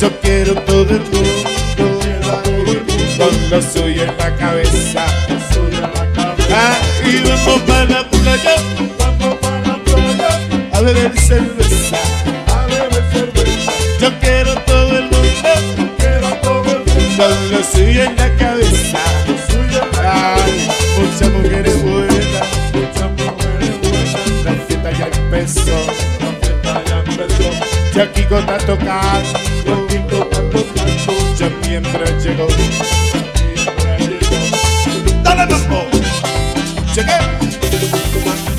Yo quiero todo el mundo, con lo suyo en la cabeza. Ah, y vamos para la playa, a beber cerveza. Yo quiero todo el mundo, con lo suyo en la cabeza. ya Kiko está tocando, ya mientras llegó, dale mambo, llegué,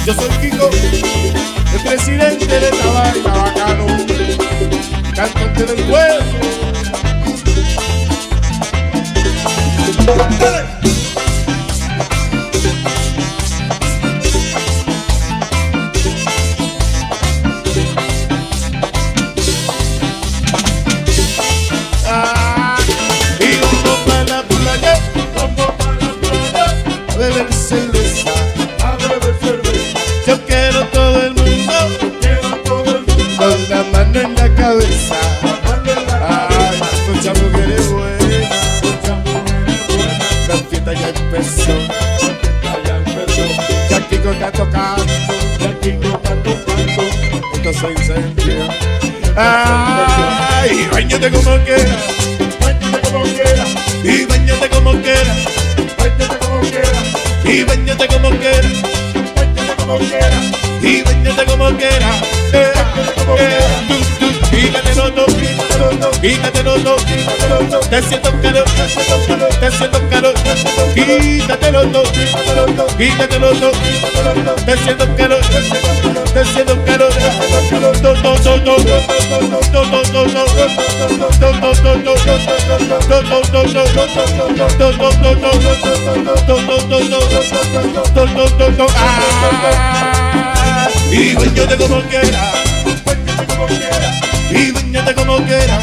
yo soy Kiko, el presidente de Tabaca Tabacano, cantante del pueblo. Muévete como quieras, muévete como quieras. Y bañate como quieras, muévete como quieras. Y bañate como quieras, muévete como quieras. Y bañate como quieras, Quítate los dos, te siento calor, te siento calor, quítate los dos, quítate los dos, te siento calor, te siento calor. Y bañate como quiera, y bañate como quiera,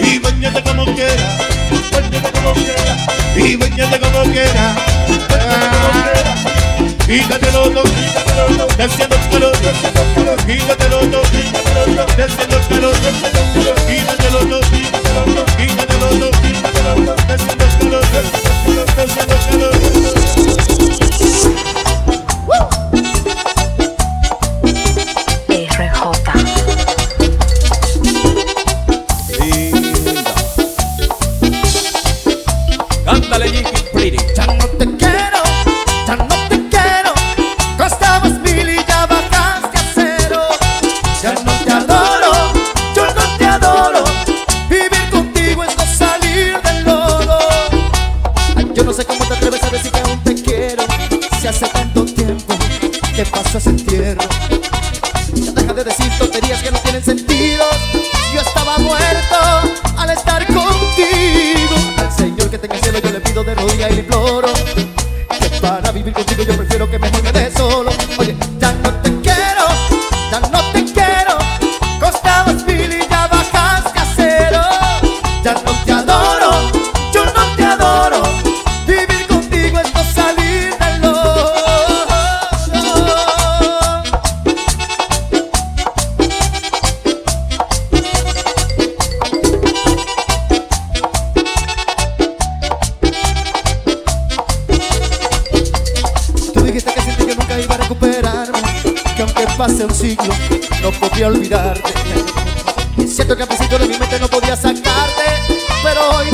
y bañate como quiera, y bañate como quiera. Quítate loco, desciende el calor, quítate loco, desciende el calor, desciende el calor. pase un siglo, no podía olvidarte. Y siento que al principio de mi mente no podía sacarte, pero hoy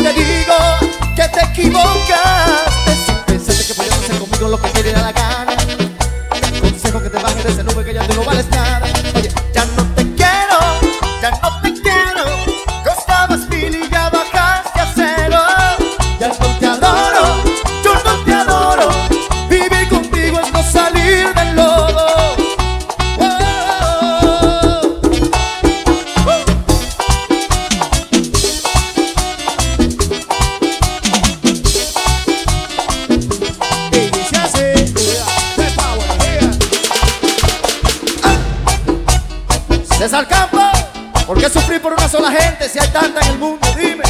¿Por qué sufrir por una sola gente si hay tanta en el mundo? Dime.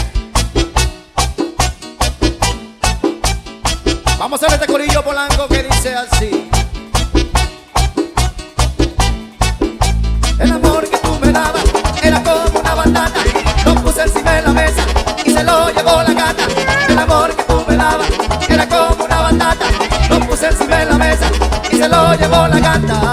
Vamos a hacer este corillo polanco que dice así. El amor que tú me dabas era como una bandana. Lo puse encima de la mesa y se lo llevó la gata. El amor que tú me dabas era como una bandana. Lo puse encima de la mesa y se lo llevó la gata.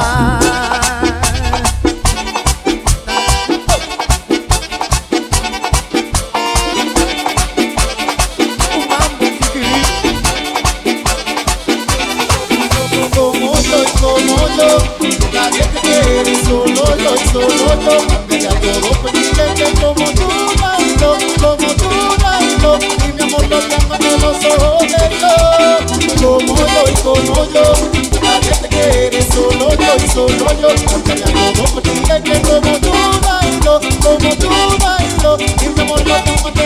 solo yo que como tú bailo Como tú bailo Y me enamoro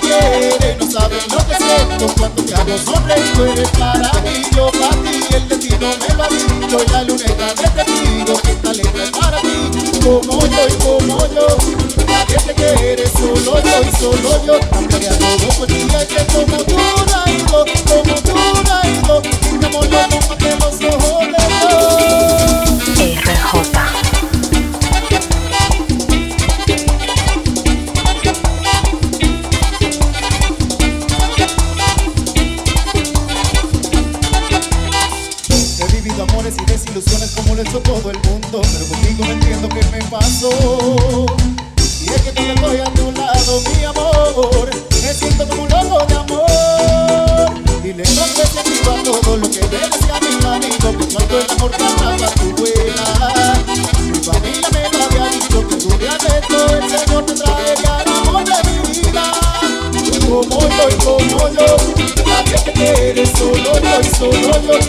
quiere No sabe lo que siento cuando te hago sonreír. Tú eres para mí, yo para ti El destino me va a ir Soy la luneta de testigo Esta letra es para ti. Como yo y como yo Nadie te quiere, solo yo y solo yo. Cambiaría todo por ti Es que como tú, Naigo Como tú, Naigo Tengámoslo, no matemos, no joder de eso todo el mundo, pero contigo no entiendo qué me pasó. Y es que tú estoy a tu lado, mi amor, me siento como un loco de amor. Y le mando sentido a todo lo que me decía mi amigo, que cuando el amor ganaba tu buena. Mi familia me lo había dicho, que tú esto, el Señor te traería el amor de mi vida. Como yo y como yo, nadie te quiere, solo yo y solo yo.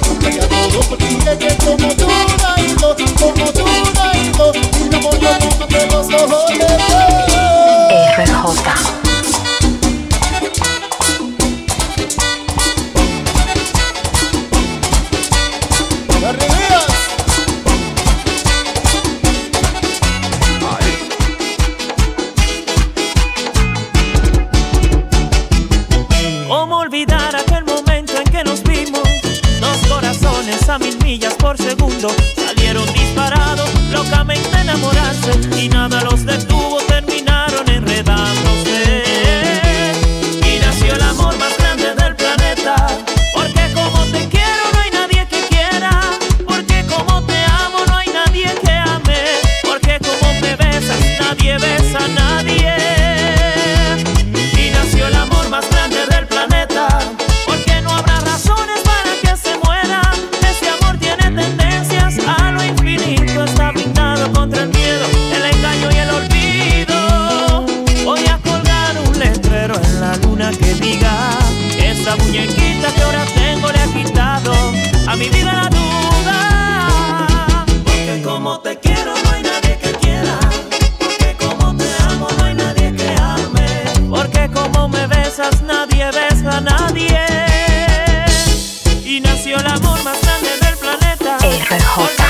a mil millas por segundo. Salieron disparados, locamente enamorarse. Y nada los detuvo, terminaron enredados. nació el amor más grande del planeta. RJ.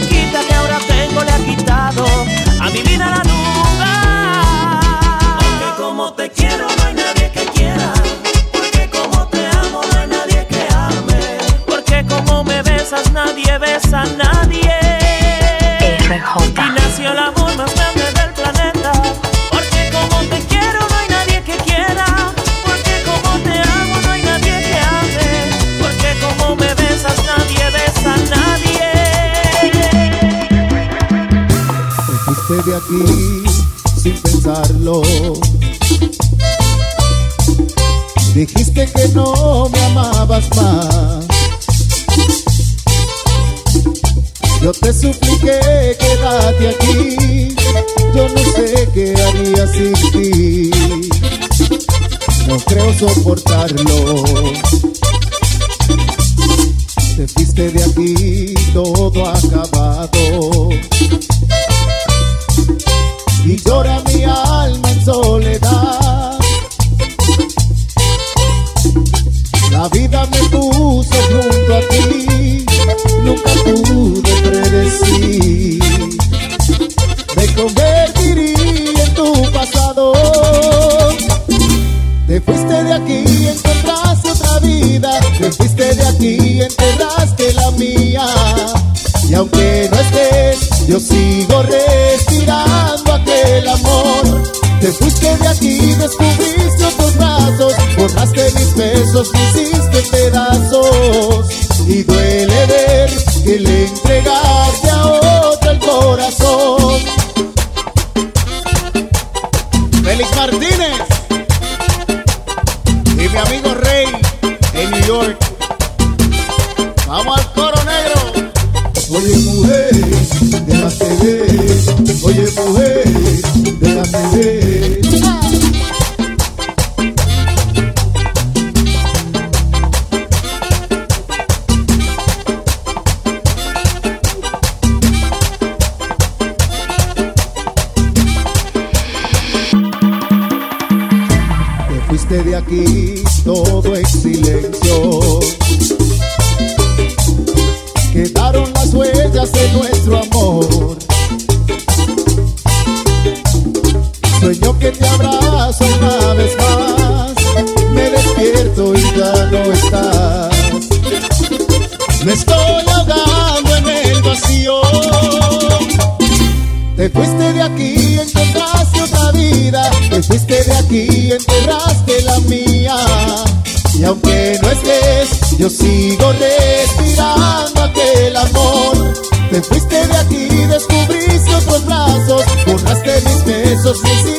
you. De aquí sin pensarlo. Dijiste que no me amabas más. Yo te supliqué quédate aquí. Yo no sé qué haría sin ti. No creo soportarlo. Te fuiste de aquí todo acabado. Soledad. La vida me puso junto a ti, nunca pude predecir. Me convertiría en tu pasado. Te fuiste de aquí, encontraste otra vida. Te fuiste de aquí, enterraste la mía. Y aunque no estés, yo sigo respirando aquel amor. Aquí, descubriste otros brazos. Borraste mis besos, me hiciste pedazos. Y duele ver que le entregaste a otro el corazón. Félix Martínez y mi amigo Rey en New York. Vamos al coro negro. Oye mujer, las huellas de nuestro amor. Sueño que te abrazo una vez más. Me despierto y ya no estás. Me estoy ahogando en el vacío. Te fuiste de aquí, encontraste otra vida. Te fuiste de aquí, enterraste la mía. Y aunque no estés, yo sigo respirando aquel amor. Te fuiste de aquí, descubriste otros brazos. Borraste mis besos, me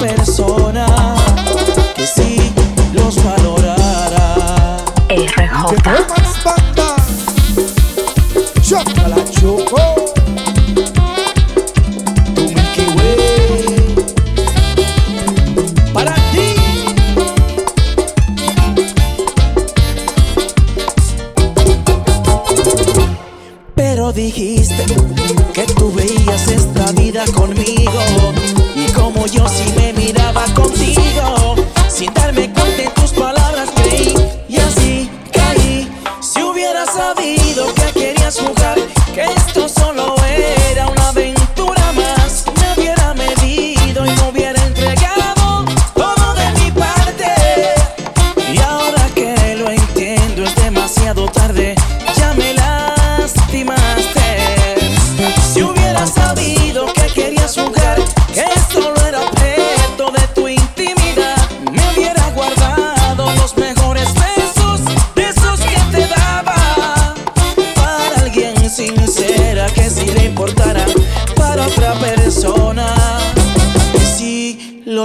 persona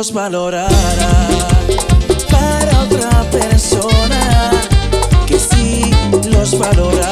los valorara para otra persona que sí los valorara.